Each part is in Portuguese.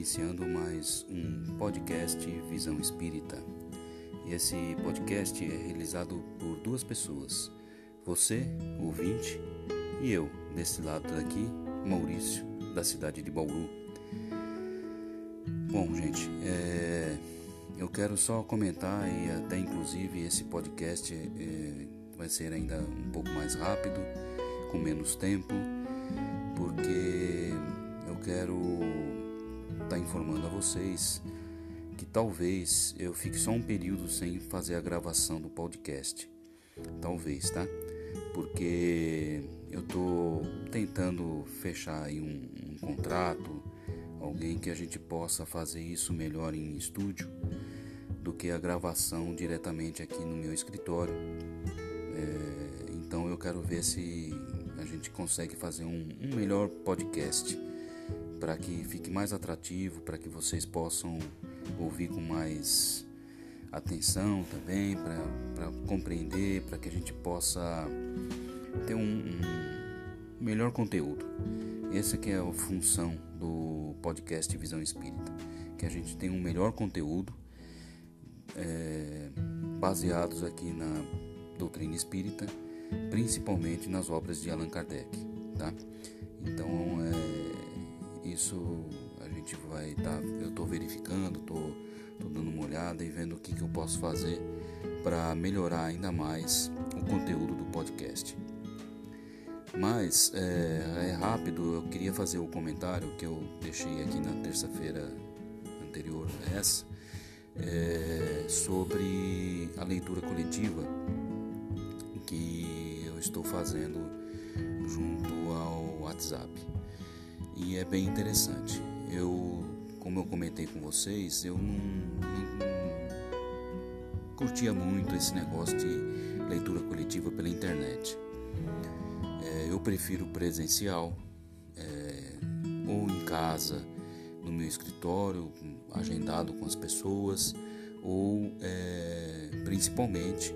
iniciando mais um podcast Visão Espírita. E esse podcast é realizado por duas pessoas: você, ouvinte, e eu, desse lado daqui, Maurício, da cidade de Bauru. Bom, gente, é... eu quero só comentar e até inclusive esse podcast é... vai ser ainda um pouco mais rápido, com menos tempo, porque eu quero estar tá informando a vocês que talvez eu fique só um período sem fazer a gravação do podcast. Talvez, tá? Porque eu tô tentando fechar aí um, um contrato alguém que a gente possa fazer isso melhor em estúdio do que a gravação diretamente aqui no meu escritório. É, então eu quero ver se a gente consegue fazer um, um melhor podcast para que fique mais atrativo, para que vocês possam ouvir com mais atenção também, para compreender, para que a gente possa ter um, um melhor conteúdo. Essa que é a função do podcast Visão Espírita, que a gente tem um melhor conteúdo é, baseados aqui na doutrina espírita, principalmente nas obras de Allan Kardec, tá? Então é, isso a gente vai estar, tá, eu estou verificando, estou dando uma olhada e vendo o que, que eu posso fazer para melhorar ainda mais o conteúdo do podcast. Mas é, é, rápido, eu queria fazer o comentário que eu deixei aqui na terça-feira anterior a essa, é, sobre a leitura coletiva que eu estou fazendo junto ao WhatsApp. E é bem interessante. Eu, como eu comentei com vocês, eu não, não, não curtia muito esse negócio de leitura coletiva pela internet eu prefiro presencial, é, ou em casa, no meu escritório, agendado com as pessoas, ou é, principalmente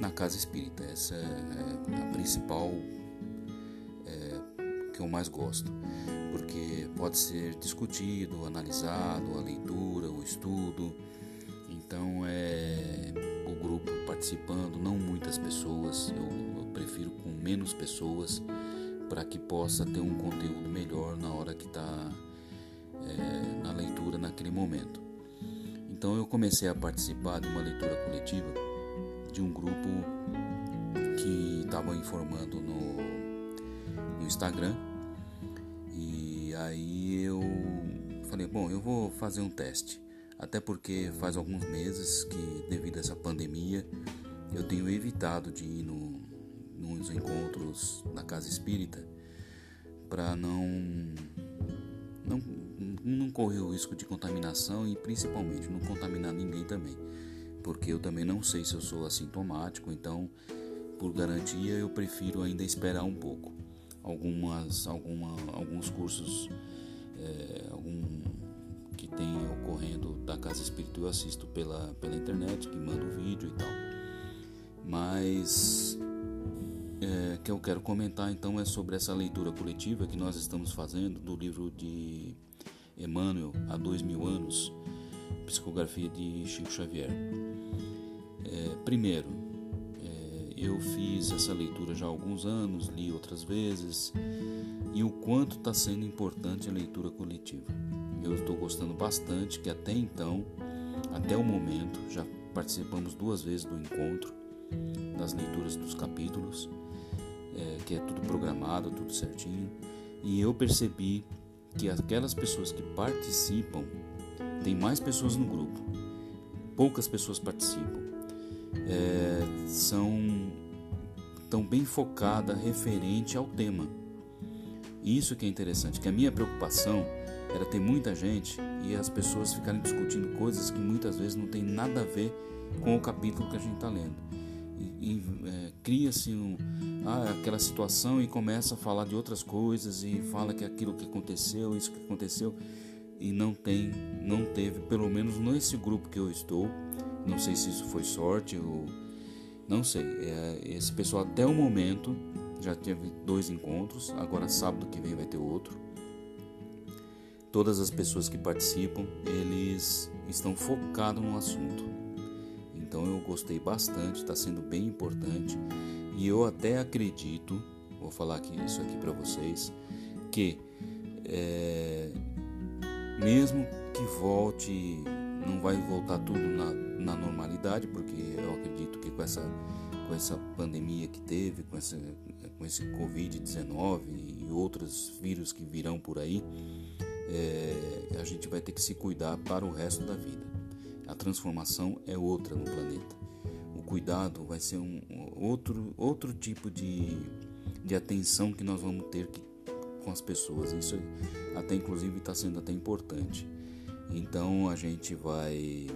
na casa espírita. Essa é, é a principal é, que eu mais gosto, porque pode ser discutido, analisado, a leitura, o estudo. Então é o grupo participando, não muitas pessoas. Eu, prefiro com menos pessoas para que possa ter um conteúdo melhor na hora que está é, na leitura naquele momento. Então eu comecei a participar de uma leitura coletiva de um grupo que estava informando no, no Instagram aí eu falei, bom, eu vou fazer um teste. Até porque faz alguns meses que, devido a essa pandemia, eu tenho evitado de ir no, nos encontros na casa espírita para não, não não correr o risco de contaminação e principalmente não contaminar ninguém também, porque eu também não sei se eu sou assintomático, então por garantia eu prefiro ainda esperar um pouco. Algumas, alguma, alguns cursos é, algum, que tem ocorrendo da casa espírita eu assisto pela, pela internet, que manda o vídeo e tal. Mas é, que eu quero comentar então é sobre essa leitura coletiva que nós estamos fazendo do livro de Emmanuel há dois mil anos, psicografia de Chico Xavier. É, primeiro, eu fiz essa leitura já há alguns anos, li outras vezes e o quanto está sendo importante a leitura coletiva. Eu estou gostando bastante que até então, até o momento, já participamos duas vezes do encontro das leituras dos capítulos é, que é tudo programado, tudo certinho. E eu percebi que aquelas pessoas que participam, tem mais pessoas no grupo, poucas pessoas participam, é, são tão bem focada referente ao tema. Isso que é interessante, que a minha preocupação era ter muita gente e as pessoas ficarem discutindo coisas que muitas vezes não tem nada a ver com o capítulo que a gente está lendo. E, e é, cria-se um, ah, aquela situação e começa a falar de outras coisas e fala que aquilo que aconteceu, isso que aconteceu e não tem, não teve, pelo menos nesse grupo que eu estou, não sei se isso foi sorte ou não sei. É, esse pessoal até o momento já teve dois encontros, agora sábado que vem vai ter outro. todas as pessoas que participam, eles estão focados no assunto. Então eu gostei bastante, está sendo bem importante e eu até acredito, vou falar aqui isso aqui para vocês, que é, mesmo que volte, não vai voltar tudo na, na normalidade, porque eu acredito que com essa com essa pandemia que teve, com, essa, com esse Covid-19 e outros vírus que virão por aí, é, a gente vai ter que se cuidar para o resto da vida. A transformação é outra no planeta. O cuidado vai ser um outro, outro tipo de, de atenção que nós vamos ter que, com as pessoas. Isso até inclusive está sendo até importante. Então a gente vai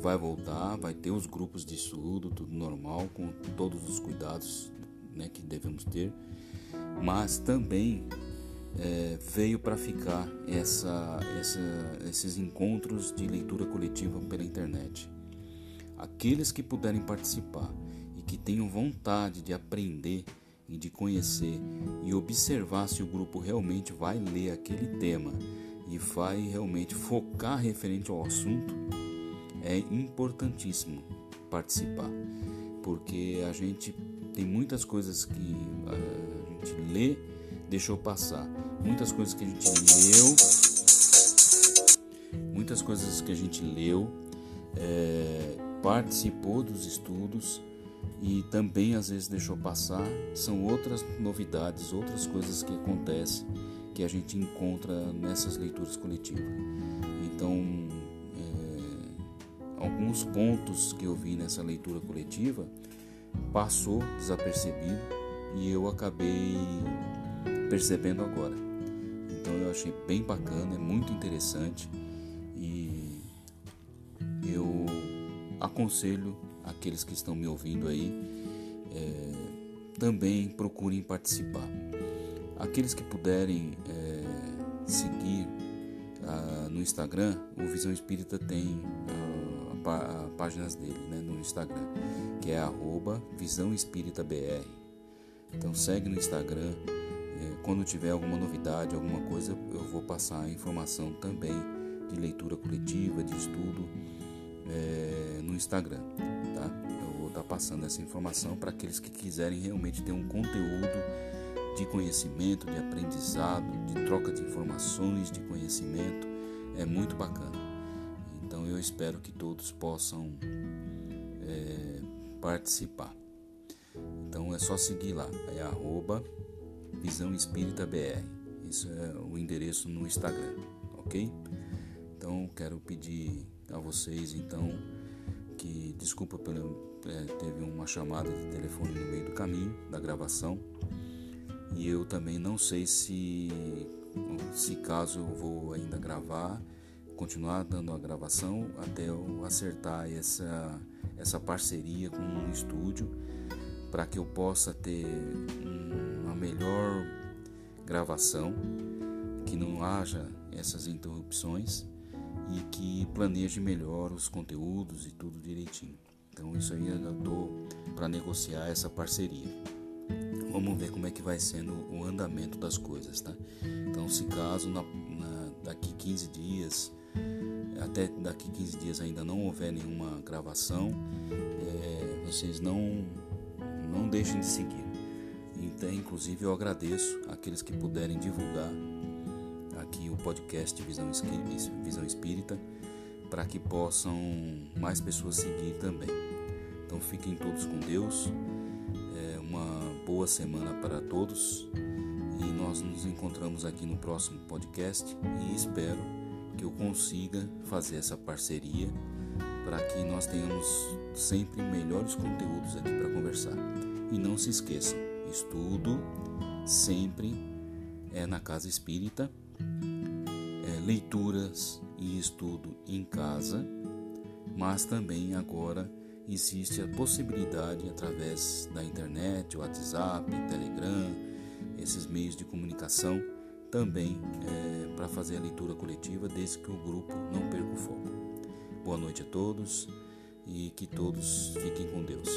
vai voltar, vai ter os grupos de estudo, tudo normal, com todos os cuidados né, que devemos ter, mas também é, veio para ficar essa, essa, esses encontros de leitura coletiva pela internet. Aqueles que puderem participar e que tenham vontade de aprender e de conhecer e observar se o grupo realmente vai ler aquele tema e vai realmente focar referente ao assunto, é importantíssimo participar, porque a gente tem muitas coisas que a gente lê, deixou passar, muitas coisas que a gente leu, muitas coisas que a gente leu, é, participou dos estudos e também às vezes deixou passar, são outras novidades, outras coisas que acontecem que a gente encontra nessas leituras coletivas. Então, alguns pontos que eu vi nessa leitura coletiva passou desapercebido e eu acabei percebendo agora. Então eu achei bem bacana, é muito interessante e eu aconselho aqueles que estão me ouvindo aí é, também procurem participar. Aqueles que puderem é, seguir ah, no Instagram, o Visão Espírita tem páginas dele né, no Instagram, que é arroba Visão Espírita BR. Então segue no Instagram. É, quando tiver alguma novidade, alguma coisa, eu vou passar a informação também de leitura coletiva, de estudo é, no Instagram. Tá? Eu vou estar passando essa informação para aqueles que quiserem realmente ter um conteúdo de conhecimento, de aprendizado, de troca de informações, de conhecimento. É muito bacana eu espero que todos possam é, participar. Então é só seguir lá, é arroba Visão Espírita BR. Isso é o endereço no Instagram, ok? Então quero pedir a vocês então que desculpa pelo é, teve uma chamada de telefone no meio do caminho da gravação e eu também não sei se se caso eu vou ainda gravar continuar dando a gravação até eu acertar essa, essa parceria com um estúdio para que eu possa ter uma melhor gravação, que não haja essas interrupções e que planeje melhor os conteúdos e tudo direitinho. Então isso aí eu estou para negociar essa parceria. Vamos ver como é que vai sendo o andamento das coisas, tá? Então se caso na, na, daqui 15 dias até daqui 15 dias ainda não houver nenhuma gravação, é, vocês não, não deixem de seguir. Então, inclusive, eu agradeço aqueles que puderem divulgar aqui o podcast Visão, Visão Espírita para que possam mais pessoas seguir também. Então, fiquem todos com Deus. É uma boa semana para todos e nós nos encontramos aqui no próximo podcast e espero que eu consiga fazer essa parceria para que nós tenhamos sempre melhores conteúdos aqui para conversar. E não se esqueçam, estudo sempre é na casa espírita, é, leituras e estudo em casa, mas também agora existe a possibilidade através da internet, WhatsApp, Telegram, esses meios de comunicação também eh, é, para fazer a leitura coletiva, desde que o grupo não perca o foco. Boa noite a todos e que todos fiquem com Deus.